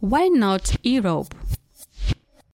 Why not Europe?